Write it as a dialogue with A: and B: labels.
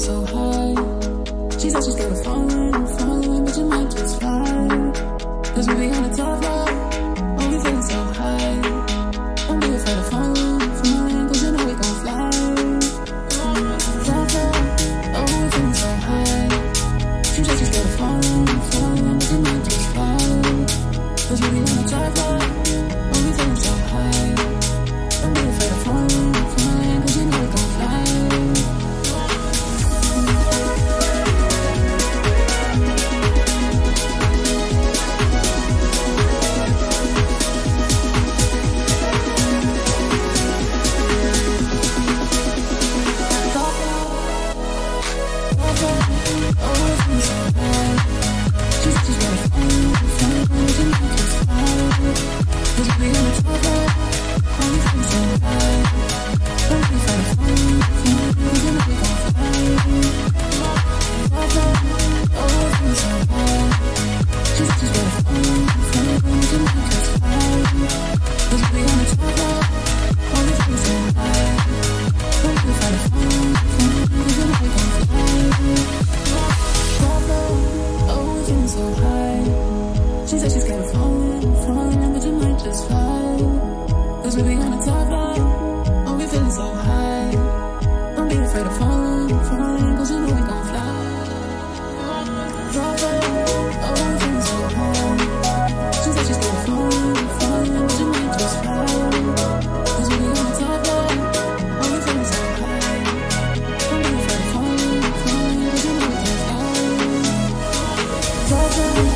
A: so high. She said she's scared of falling, falling, but you might just fly. Cause we be on the top. Oh, we feeling so high. Don't be afraid of falling, falling, cause you know we gon' fly. Top. Oh, we feeling so high. She said she's scared of falling, falling, but you might just fly. Cause we be on the top floor. so high. She said she's kinda falling, falling, but you might just fall. Cause we be on the top floor, oh, we feeling so high. Don't be afraid of falling, falling, cause you know we gon' fly. Fall, fall, oh, we feeling so high. She said she's kinda falling, falling, but you might just fall. Cause we be on the top floor, oh, we feeling so high. Don't be afraid of falling, falling, cause you know we gon' fly. Fall, fall.